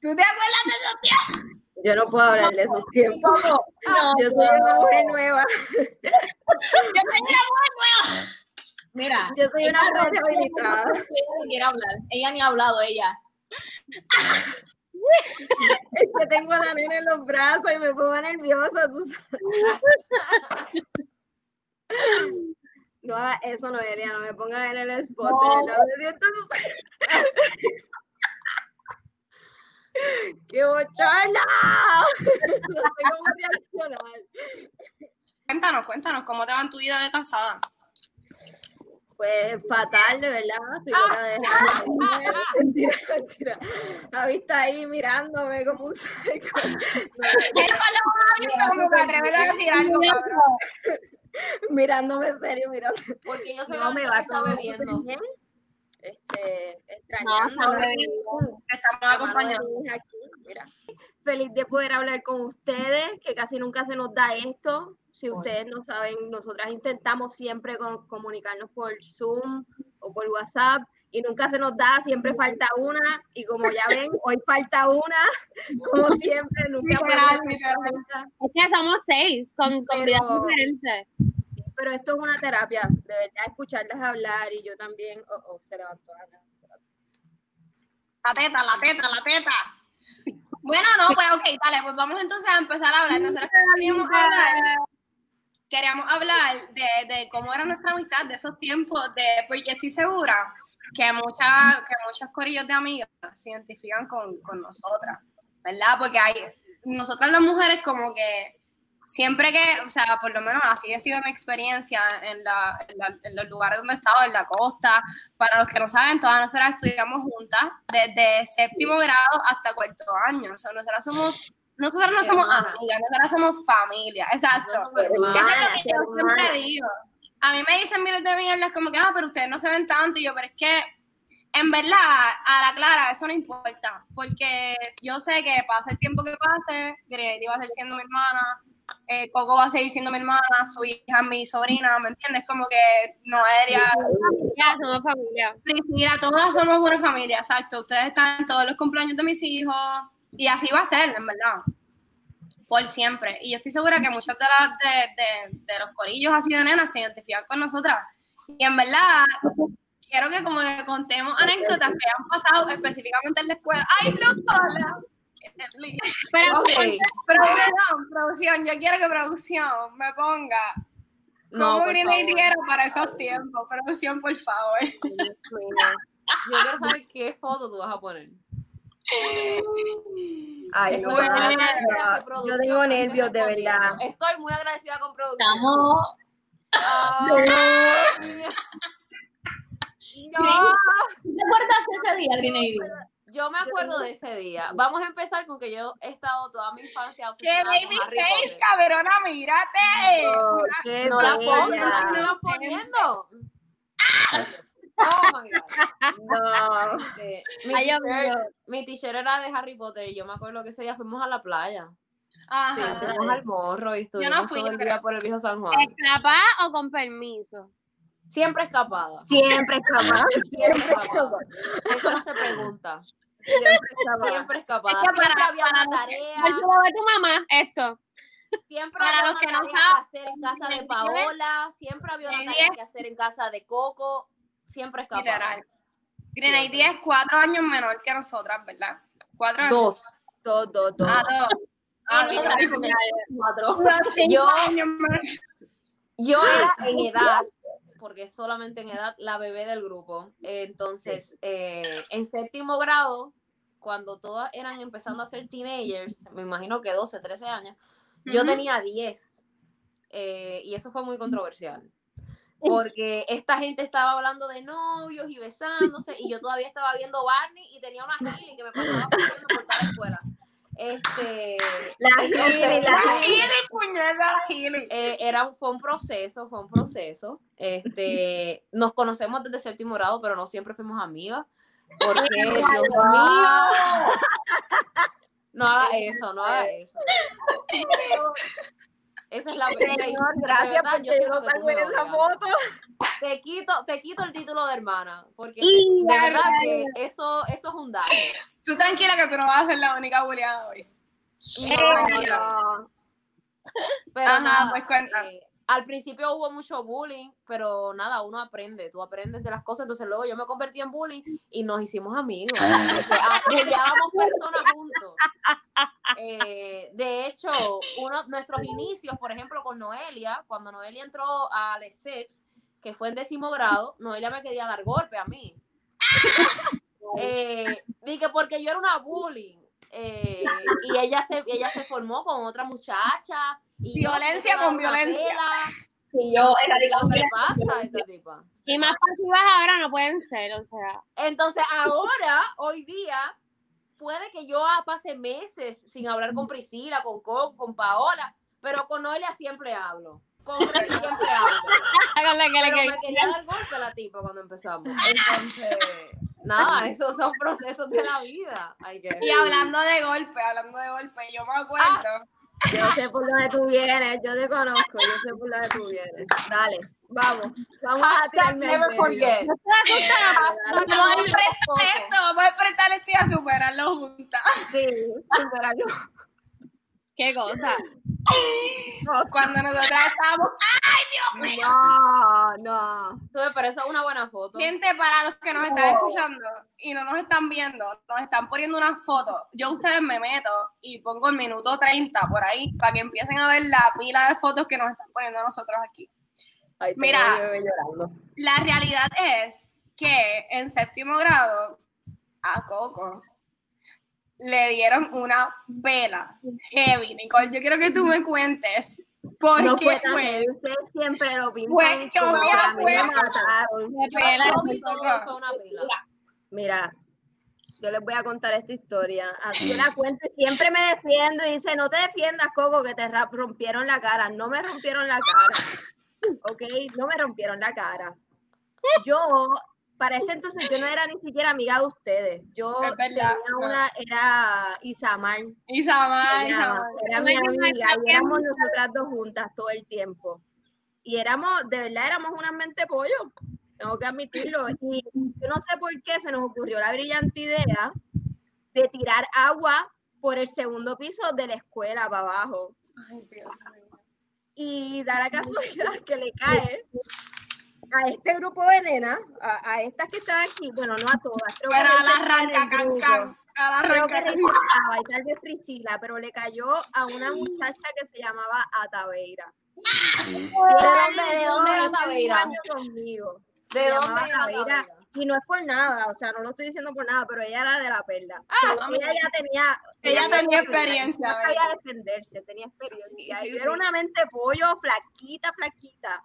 ¿Tú te acuerdas de esos tiempos? Yo no puedo hablar de esos tiempos. Coco, Yo soy una mujer nueva. yo tengo una mujer nueva. Mira, Yo soy una no- hablar. Ella ni ha hablado, ella. Es que tengo a la nena en los brazos y me pongo nerviosa. tú sabes. No eso, Noelia, no me pongas en el spot. No. ¡Qué! No cómo reaccionar. Cuéntanos, cuéntanos, ¿cómo te va en tu vida de casada? Pues fatal, de verdad. Estoy loca de Mentira, mentira. Javi está ahí mirándome como un psycho. Como que atreves a decir algo, mirándome serio, mirando. Porque yo soy No, me va está bebiendo. Este, No, extrañando bien. Estamos acompañados. aquí, mira. Feliz de poder hablar con ustedes, que casi nunca se nos da esto. Si ustedes no saben, nosotras intentamos siempre con- comunicarnos por Zoom o por WhatsApp y nunca se nos da, siempre falta una y como ya ven, *laughs* hoy falta una, *laughs* como siempre, nunca falta. Es que somos seis con, con vidas Pero- diferentes. Pero esto es una terapia, de verdad, escuclarlas hablar y yo también, oh, oh, se levantó la. La teta, la teta, la teta. *laughs* Bueno, no, pues ok, dale, pues vamos entonces a empezar a hablar. Nosotros queríamos hablar, queríamos hablar de, de cómo era nuestra amistad, de esos tiempos, de, yo estoy segura que, muchas que muchos corillos de amigas se identifican con, con nosotras, ¿verdad? Porque hay, nosotras las mujeres como que siempre que, o sea, por lo menos así ha sido mi experiencia en, la, en, en los lugares donde he estado, en la costa. Para los que no saben, todas nosotras estudiamos juntas desde séptimo grado hasta cuarto año. O sea, nosotras somos, nosotras no somos Hermanas. amigas, nosotras somos familia. Exacto. Somos. Eso es lo que yo siempre digo. A mí me dicen miles de mierdas como que, ah, pero ustedes no se ven tanto. Y yo, pero es que, en verdad, a la clara, eso no importa. Porque yo sé que pase el tiempo que pase, Grenady va a seguir siendo mi hermana, eh, Coco va a seguir siendo mi hermana, su hija mi sobrina, ¿me entiendes? Como que Noelia, Ya somos familia. Priscila, todas somos una familia, exacto. Ustedes están en todos los cumpleaños de mis hijos y así va a ser, en verdad. Por siempre. Y yo estoy segura que muchos de, las de, de- de los corillos así de nenas se identifican con nosotras. Y en verdad, quiero que como que contemos anécdotas que han pasado específicamente en la escuela. ¡Ay, lindo. Pero Ok. Producción, producción, yo quiero que producción me ponga No, por Green para esos tiempos. Producción, por favor. Yo quiero saber qué foto tú vas a poner. Ay, no, no, Yo tengo nervios, de verdad. Estoy muy agradecida con producción. Estamos. *laughs* ¿Te acuerdas de ese día, Grenady? yo me acuerdo de ese día. Vamos a empezar con que yo he estado toda mi infancia ¡Qué baby face, Potter. cabrona! ¡Mírate! No, qué No la pongas, no la poniendo. Oh my God. No. Este, mi t-shirt- era de Harry Potter y yo me acuerdo que ese día fuimos a la playa. Ajá. Sí, fuimos al morro y estuvimos fui, todo el día por el viejo San Juan. ¿Escapar o con permiso? Siempre escapada. Siempre es capaz. *laughs* Siempre escapada. Eso no se pregunta. Siempre es capaz. Siempre escapada. Es que Siempre para- había para una que- tarea. Ver tu mamá, esto. Siempre Para había los una que no tarea que saben, hacer en casa de Paola. Siempre había una tarea que hacer en casa de Coco. Siempre escapada. Literal. Grenady es cuatro años menor que nosotras, ¿verdad? Cuatro años. Dos. Dos, dos, dos. Ah, dos. Ah, Y mira, nosotras porque Cuatro. Yo- años más. Yo era *laughs* en edad, porque solamente en edad, la bebé del grupo. Entonces, eh, en séptimo grado, cuando todas eran empezando a ser teenagers, me imagino que 12, 13 años, yo tenía 10. eh, y eso fue muy controversial. Porque esta gente estaba hablando de novios y besándose, y yo todavía estaba viendo Barney y tenía una healing que me pasaba corriendo por toda la escuela. Este, La entonces- Gili, la La Gili, puñeta, la Gili. eh, era un, fue un proceso, fue un proceso. Este, nos conocemos desde séptimo grado, pero no siempre fuimos amigas. Porque, Dios mío. No haga eso, no haga eso. Esa es *laughs* la Señor, gracias verdad, por yo no me en esa foto. Te quito, te quito el título de hermana, porque Y de la verdad que eso, eso es un daño. Tú tranquila que tú no vas a ser la única bulleada hoy. No, no. Pero Ajá, nada, pues cuenta. eh, al principio hubo mucho bullying, pero nada, uno aprende, tú aprendes de las cosas, entonces luego yo me convertí en bullying y nos hicimos amigos. Sea, bulleábamos personas juntos. Eh, de hecho, uno, nuestros inicios, por ejemplo, con Noelia, cuando Noelia entró a LESET, que fue en décimo grado, Noelia me quería dar golpe a mí. *laughs* Eh, dije porque yo era una bullying. eh, y ella se, ella se formó con otra muchacha. Y Violencia era con violencia. Y yo ¿Qué erradicamos le pasa a esta tipa? Y más pasivas ahora no pueden ser, o sea. Entonces, ahora, hoy día, puede que yo ah, pase meses sin hablar con Priscila, con Con, con Paola, pero con Noelia siempre hablo. Con *laughs* Freddy siempre hablo. Háganle que le Pero me quería dar golpe la tipa cuando empezamos. Entonces, nada, *laughs* esos son procesos de la vida. Y hablando de golpe, hablando de golpe, yo me acuerdo. Yo sé por dónde tú vienes, yo te conozco, yo sé por dónde tú vienes. Dale, vamos. Vamos a Hashtag al never forget. Hashtag Vamos a enfrentar esto, vamos a enfrentar esto y a superarlo juntas. Sí, superarlo. Qué cosa. Cuando nosotras estábamos. No, no. Entonces, Pero eso es una buena foto. Gente, para los que nos están escuchando y no nos están viendo, nos están poniendo una foto. Yo a ustedes me meto y pongo el minuto 30 por ahí para que empiecen a ver la pila de fotos que nos están poniendo a nosotros aquí. Ay, Mira. La realidad es que en séptimo grado a Coco le dieron una vela heavy. Nicole, yo quiero que tú me cuentes por No qué fue fue. ustedes siempre lo pintan Pues, yo como me acuerdo. Mira, yo les voy a contar esta historia. Así la cuento y siempre me defiendo y dice, no te defiendas, Coco, que te rompieron la cara. No me rompieron la cara. ¿Ok? No me rompieron la cara. Yo, para este entonces, yo no era ni siquiera amiga de ustedes. Yo verdad, tenía no. una, era Isamar. Isamar, Era, Isamar. era mi amiga y éramos nosotras dos juntas todo el tiempo. Y éramos, de verdad, éramos unas mente pollo, tengo que admitirlo. Y yo no sé por qué se nos ocurrió la brillante idea de tirar agua por el segundo piso de la escuela para abajo. Ay, Dios mío. Y da la casualidad que le cae a este grupo de nenas, a, a estas que están aquí, bueno, no a todas, creo que Pero a la arranca, can, can. A la Creo que can. Rachel estaba, y tal vez Priscila, pero le cayó a una muchacha que se llamaba Ataveira. ¿De dónde, de dónde era Taveira? ¿De dónde era Taveira. Y no es por nada, o sea, no lo estoy diciendo por nada, pero ella era de la perla. Ah, ella ya tenía. Ella tenía tenía experiencia, ¿verdad? sabía defenderse, tenía experiencia. Sí, sí, Yo sí. era una mente pollo, flaquita, flaquita,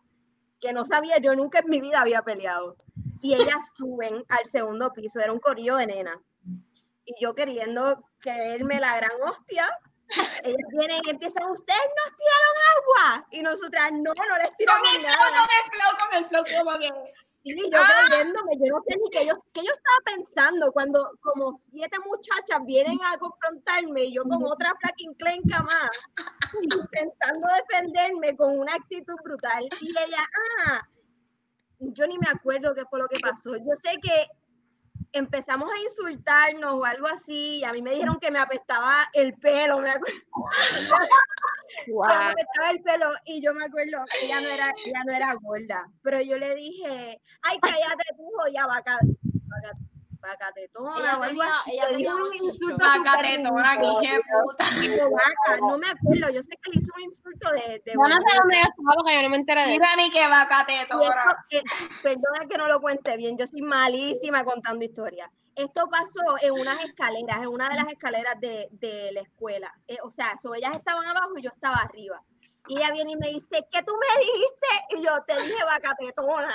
que no sabía, yo nunca en mi vida había peleado. Y ellas *laughs* suben al segundo piso, era un corillo de nena. Y yo queriendo creerme la gran hostia, ellas vienen y empiezan, ustedes nos tiraron agua. Y nosotras, no, no les Con tiramos el flow, nada. con el flow, con el flow, como que. Sí, yo creyéndome, yo no sé ni qué yo, qué yo estaba pensando cuando como siete muchachas vienen a confrontarme y yo con otra fucking clenca más, intentando defenderme con una actitud brutal. Y ella, ah, yo ni me acuerdo qué fue lo que pasó. Yo sé que empezamos a insultarnos o algo así, y a mí me dijeron que me apestaba el pelo, me acuerdo. *laughs* me apestaba el pelo y yo me acuerdo que ella no era, ella no era gorda, pero yo le dije, ay, cállate tú, ya vaca, vaca, vacatetona Ella o algo así. ella tenía un insulto hija de puta. Vaca, no me acuerdo, yo sé que le hizo un insulto de, de Yo no sé dónde estaba porque yo no me enteré de eso. Mira ni que eh, perdona que no lo cuente bien, yo soy malísima contando historias. Esto pasó en unas escaleras, en una de las escaleras de, de la escuela. Eh, o sea, so, ellas estaban abajo y yo estaba arriba. Y ella viene y me dice, ¿qué tú me dijiste? Y yo te dije vacatetona.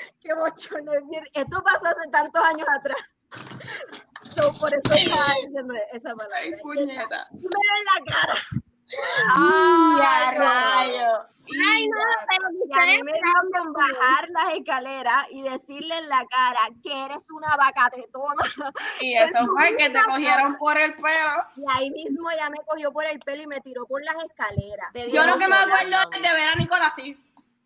*laughs* Qué bochorno. decir, Esto pasó hace tantos años atrás. *laughs* So, por eso estaba diciendo esa palabra. Ay, puñeta. Y me en la cara. Y a rayo. Ay, no, pero que Y a mí ustedes me dieron bajar las escaleras y decirle en la cara que eres una vacatetona. Y eso fue que te cogieron por el pelo. Y ahí mismo ella me cogió por el pelo y me tiró por las escaleras. Yo lo que me acuerdo es de ver a Nicole así.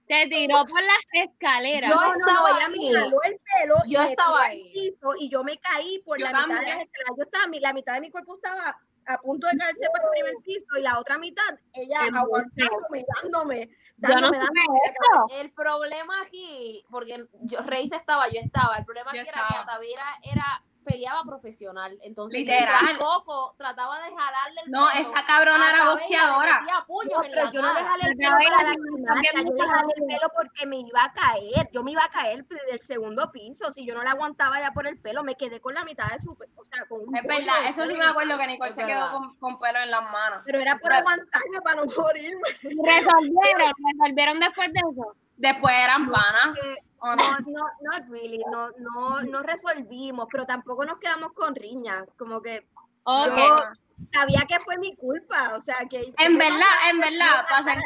Te tiró por las escaleras. Yo No, no, no, estaba ella me ahí. el pelo. y Yo me estaba ahí. piso Y yo me caí por Yo la mitad de también. las escaleras. Yo estaba, la mitad de mi cuerpo estaba a punto de caerse por el primer piso y la otra mitad, ella aguantándome, dándome, no dándome, esto. El problema aquí, porque yo, Reis estaba, yo estaba, el problema Yo aquí era que. Atavira era peleaba profesional, entonces Literal. Coco trataba de jalarle el No, pelo esa cabrona a era boxeadora. puños No, pero la yo no le cara. jalé el pelo para yo le jalé el pelo porque me iba a caer, yo me iba a caer del segundo piso, si yo no la aguantaba ya por el pelo, me quedé con la mitad de su, pe- o sea, con un Es verdad, eso sí pelo me acuerdo que Nicole Es se verdad. quedó con, con pelo en las manos. Pero era por Pero- aguantarme para no morirme. Resolvieron, resolvieron después de eso. Después eran panas. Eh, ¿o No, no? no, no, really, no, no, no resolvimos, pero tampoco nos quedamos con riñas, como que Ok. yo sabía que fue mi culpa, o sea, que... En verdad, en verdad, para ser,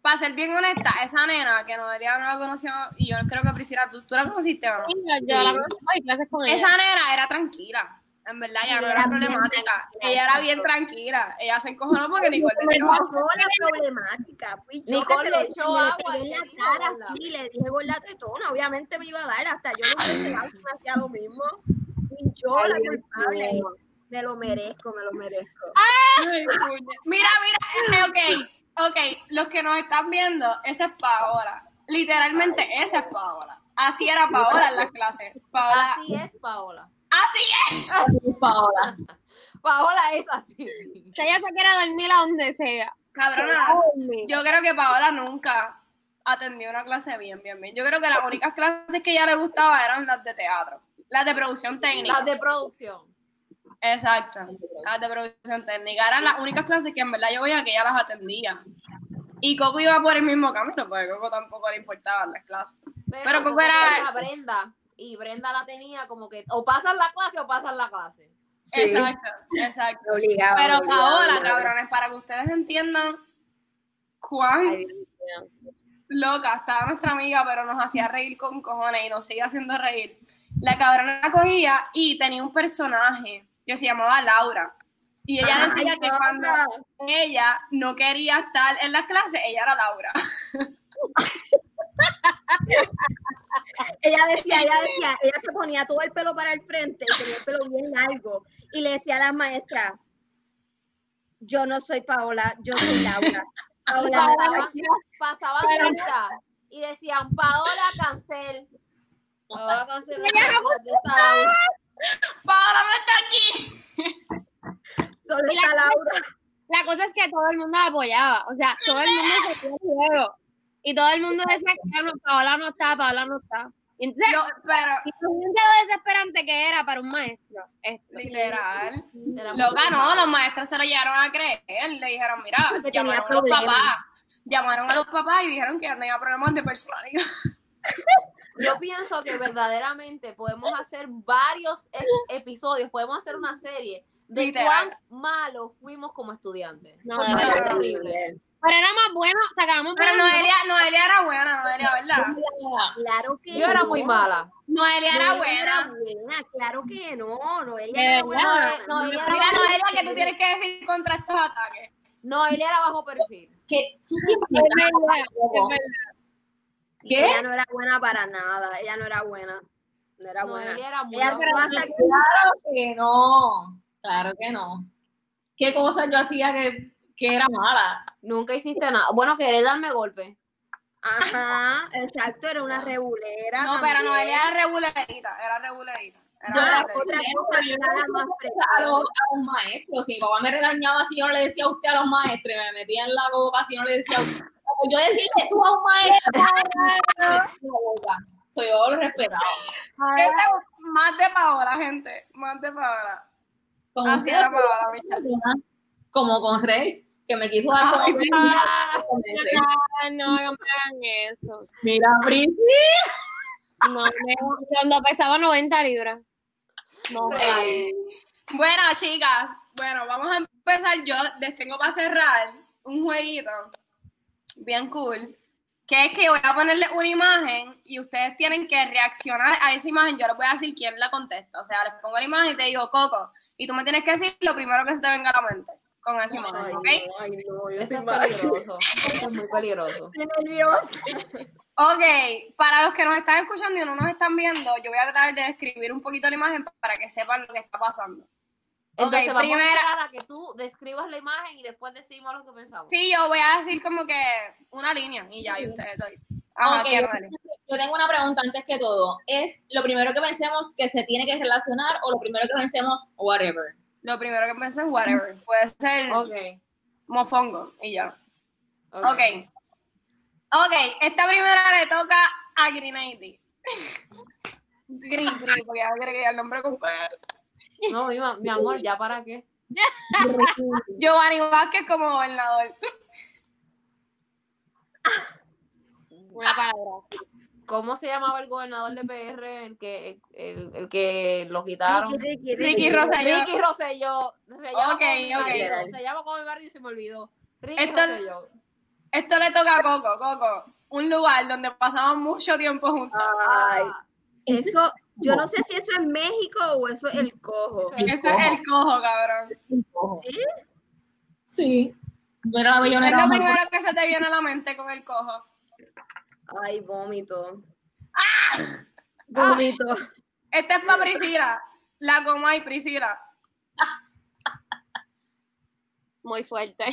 para ser bien honesta, esa nena que Noelia no la conoció, y yo creo que Priscila, ¿tú, tú la conociste o no? Sí, yo, la conozco y clases con ella. Esa nena era tranquila. En verdad, ella no era problemática. Ella era bien tranquila. Ella se encojonó porque Nicole le tiró pasó la problemática. Fui yo Nicole que se le echó agua en le la dijo cara le dije gorda tetona, obviamente me iba a dar, hasta yo lo hubiese dado me hacía lo mismo. Y yo, Ay, la culpable, me lo merezco, me lo merezco. *laughs* Mira, mira, eh, ok, ok, los que nos están viendo, esa es Paola. Literalmente, esa es Paola. Así era Paola en las clases. Paola, Así es Paola. Así es. Así Paola. Paola es así. Si ella se quiere dormir a donde sea. Cabronas, yo creo que Paola nunca atendió una clase bien, bien, bien. Yo creo que las únicas clases que ella le gustaba eran las de teatro, las de producción técnica. Las de producción. Exacto, las de producción técnica. Eran las únicas clases que en verdad yo veía que ella las atendía. Y Coco iba por el mismo camino, porque a Coco tampoco le importaban las clases. Pero, Pero Coco como era- tenía a Brenda y Brenda la tenía como que o pasan la clase o pasan la clase. Exacto, exacto. Me obligaba, Pero obligaba. cabrones, para que ustedes entiendan cuán loca estaba nuestra amiga, pero nos hacía reír con cojones y nos seguía haciendo reír. La cabrona cogía y tenía un personaje que se llamaba Laura. Y ella decía Ay, que no. cuando ella no quería estar en las clases, ella era Laura. *laughs* ella decía, ella decía, ella se ponía todo el pelo para el frente y tenía el pelo bien largo y le decía a las maestras, yo no soy Paola, yo soy Laura. *laughs* Y Paola, daba- pasaban lista y decían Paola cancel. Paola cancel. Paola no está aquí. solo la- está Laura. La cosa es que todo el mundo la apoyaba. O sea, todo el mundo se dio el juego. Y todo el mundo decía que no, Paola no está, Paola no está. Y entonces, No, pero lo desesperante que era para un maestro. esto. literal. Loca, no, los maestros se lo llegaron a creer. Le dijeron, mira, llamaron a los papás. Llamaron a los papás y dijeron que tenía problemas de personalidad. *laughs* Yo pienso que verdaderamente podemos hacer varios e- episodios, podemos hacer una serie de Literal. cuán malos fuimos como estudiantes. No, no, no, terrible. Pero era más bueno, sacábamos Pero Noelia, Noelia era buena, Noelia, ¿verdad? Claro que Yo era muy mala. Noelia era Noelia era buena. buena, claro que no, Noelia era buena. no, Noelia era Mira, buena. Noelia, que tú tienes que decir contra estos ataques. No, él era bajo perfil. Que tú siempre Es verdad, es ¿Cómo? verdad. ¿Qué? Ella no era buena para nada, ella no era buena. No era buena. él era muy Ella Claro que no. Claro que no. ¿Qué cosas yo hacía que, que era mala? Nunca hiciste nada. Bueno, querer darme golpe. Ajá, *laughs* exacto, era una rebulera. No, pero también. Noelia era regulerita, era regulerita. Era Yo era otra Pero cosa, yo era no la hacía más cosas a los, a los maestros. Si mi papá me regañaba si yo no le decía a usted a los maestros y me metía en la boca si yo no le decía a usted. Como yo decirle tú a un maestro. *laughs* Soy yo lo respetaba. Este es más de Paola, gente. Más de Paola. Así era Paola, Michelle. Como con Reis, que me quiso dar Ay, tres Ah, no hagan, no hagan eso. Mira, Britney. No, me- cuando pesaba 90 libras. No, Bueno, chicas, bueno, vamos a empezar. Yo les tengo para cerrar un jueguito bien cool, que es que voy a ponerle una imagen y ustedes tienen que reaccionar a esa imagen. Yo les voy a decir quién la contesta. O sea, les pongo la imagen y te digo, Coco, y tú me tienes que decir lo primero que se te venga a la mente con esa Ay, imagen, no, ¿ok? ay, no, yo Esto es mala. peligroso. Esto es muy peligroso. *laughs* Estoy nerviosa. Ok, para los que nos están escuchando y no nos están viendo, yo voy a tratar de describir un poquito la imagen para que sepan lo que está pasando. Entonces Ok, vamos primera- a a que tú describas la imagen y después decimos lo que pensamos. Sí, yo voy a decir como que una línea y ya, y ustedes lo dicen. Ajá, Ok, ¿qué, yo, Noelia? yo tengo una pregunta antes que todo. ¿Es lo primero que pensemos que se tiene que relacionar o lo primero que pensemos whatever? Lo primero que pensé es whatever. Puede ser Ok. mofongo y ya. Ok. Ok. Ok, esta primera le toca a Greenady. *laughs* Green, Green, porque ya quiere que diga el nombre completo. No, mi, mi amor, ¿ya para qué? *laughs* Giovanni Vázquez como gobernador. una palabra. ¿Cómo se llamaba el gobernador de PR, el que, el, el que lo quitaron? Ricky, Ricky, Ricky Rosselló. Ricky Rosselló. Se llama Ok, como mi ok. marido, Se llama como mi marido y se me olvidó. Ricky Esto- Rosselló. Esto le toca a Coco, Coco. Un lugar donde pasamos mucho tiempo juntos. Ay, eso, yo no sé si eso es México o eso es el cojo. Eso Eso es el cojo, cabrón. ¿Sí? Sí. Mira la Es lo primero que se te viene a la mente con el cojo. Ay, vómito. Ah. Vómito. Este es para Priscila. La coma y Priscila. Muy fuerte.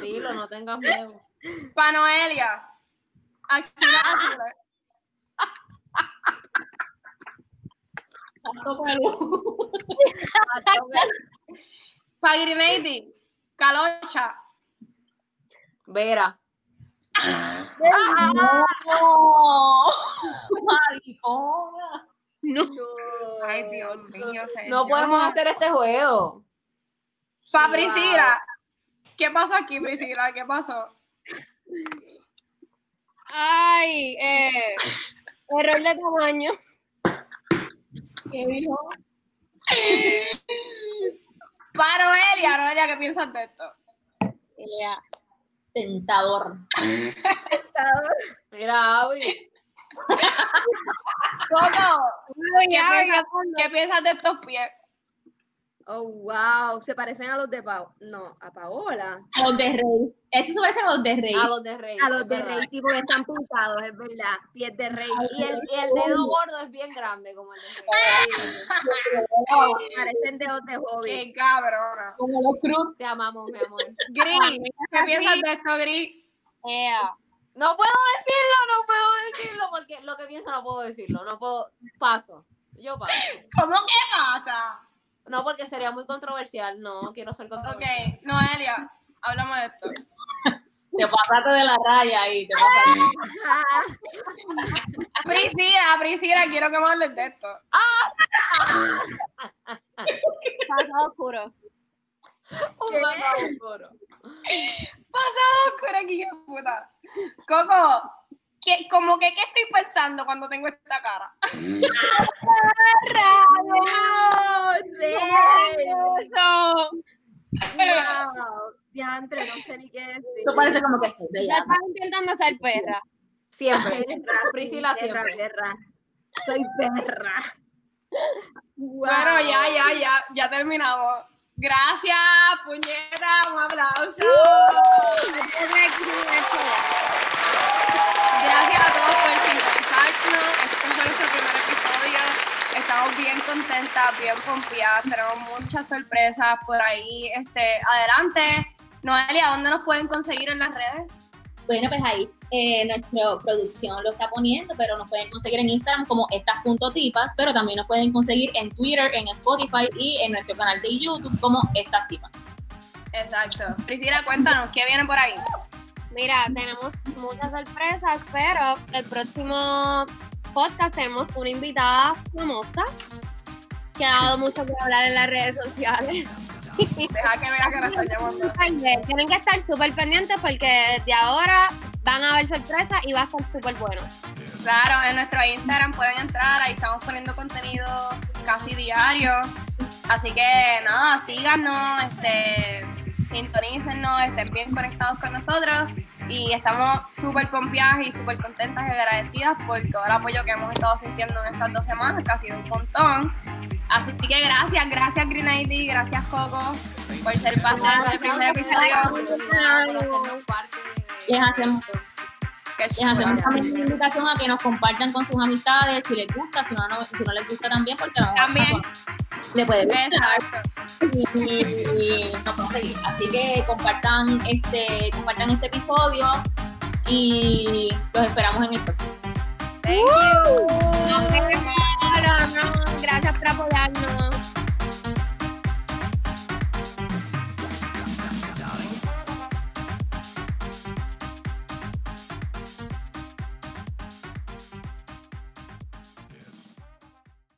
Dilo, no tengas miedo. Para Noelia. Axila. Tanto pelo. Para Grenady. Calocha. Vera. No. Maricona. Ay, Dios mío, señor. No podemos hacer este juego. Para Priscila. ¿Qué pasó aquí, Priscila? ¿Qué pasó? Ay, eh, error de tamaño. ¿Qué dijo? Para Noelia. Noelia, ¿qué piensas de esto? Ya. Tentador. Mira, Abby. Coco, *laughs* ¿qué, piensas, ¿qué piensas de estos pies? Oh, wow. Se parecen a los de Pau. No, a Paola. Los de Rey. Eso se parece a los de Rey. A los de Rey. A los de. Rey, sí, porque están pintados, es verdad. Pies de Rey. Y el, y el dedo gordo es bien grande, como el de Rey. *laughs* Parecen dedos de hobby. Qué cabrona. Como los Cruz. Te amamos, mi amor. Gris, ¿qué piensas de esto, Gris? Ea. No puedo decirlo, no puedo decirlo, porque lo que pienso no puedo decirlo. No puedo. Paso. Yo paso. ¿Cómo que pasa? No, porque sería muy controversial. No, quiero ser Ok, controversial. Noelia, hablamos de esto. Te pasaste de la raya y te pasaste. Priscila, Priscila, quiero que me hables de esto. Pasado oscuro. Un pasado oscuro. Pasado oscuro aquí, puta. Coco, ¿qué, como que, ¿qué estoy pensando cuando tengo esta cara? Eso. *laughs* Wow. Diantre, no sé ni qué decir. Esto parece como que estoy Ya bella. estás intentando ser perra. Siempre. Perra, Priscila perra, siempre. perra. Soy perra. Wow. Bueno, ya, ya, ya, ya terminamos. Gracias, puñeta, un aplauso. Gracias a todos por sintonizarnos. Este fue nuestro primer episodio. Estamos bien contentas, bien pompeadas. Tenemos muchas sorpresas por ahí. Este, adelante. Noelia, ¿dónde nos pueden conseguir en las redes? Bueno, pues ahí eh, nuestra producción lo está poniendo, pero nos pueden conseguir en Instagram como estas.tipas, pero también nos pueden conseguir en Twitter, en Spotify y en nuestro canal de YouTube como estas tipas. Exacto. Priscila, cuéntanos, ¿qué viene por ahí? Mira, tenemos muchas sorpresas, pero el próximo podcast tenemos una invitada famosa que ha dado mucho que hablar en las redes sociales. *laughs* Deja que vea que nos están llamando. Tienen que estar súper pendientes porque desde ahora van a haber sorpresas y va a estar súper bueno. Claro, en nuestro Instagram pueden entrar, ahí estamos poniendo contenido casi diario. Así que nada, síganos, este, sintonícennos, estén bien conectados con nosotros y estamos súper pompeadas y súper contentas y agradecidas por todo el apoyo que hemos estado sintiendo en estas dos semanas, que ha sido un montón. Así que gracias, gracias Green ID, gracias Coco por ser parte de este primer episodio. Les hacemos, les hacemos también una invitación a que nos compartan con sus amistades, si les gusta, si no, no- si no les gusta también, porque a mejor También. le puede gustar. Exacto. y, y nos seguir. Así que compartan este, compartan este episodio y los esperamos en el próximo. Thank you. Nos vemos. Gracias por apoyarnos.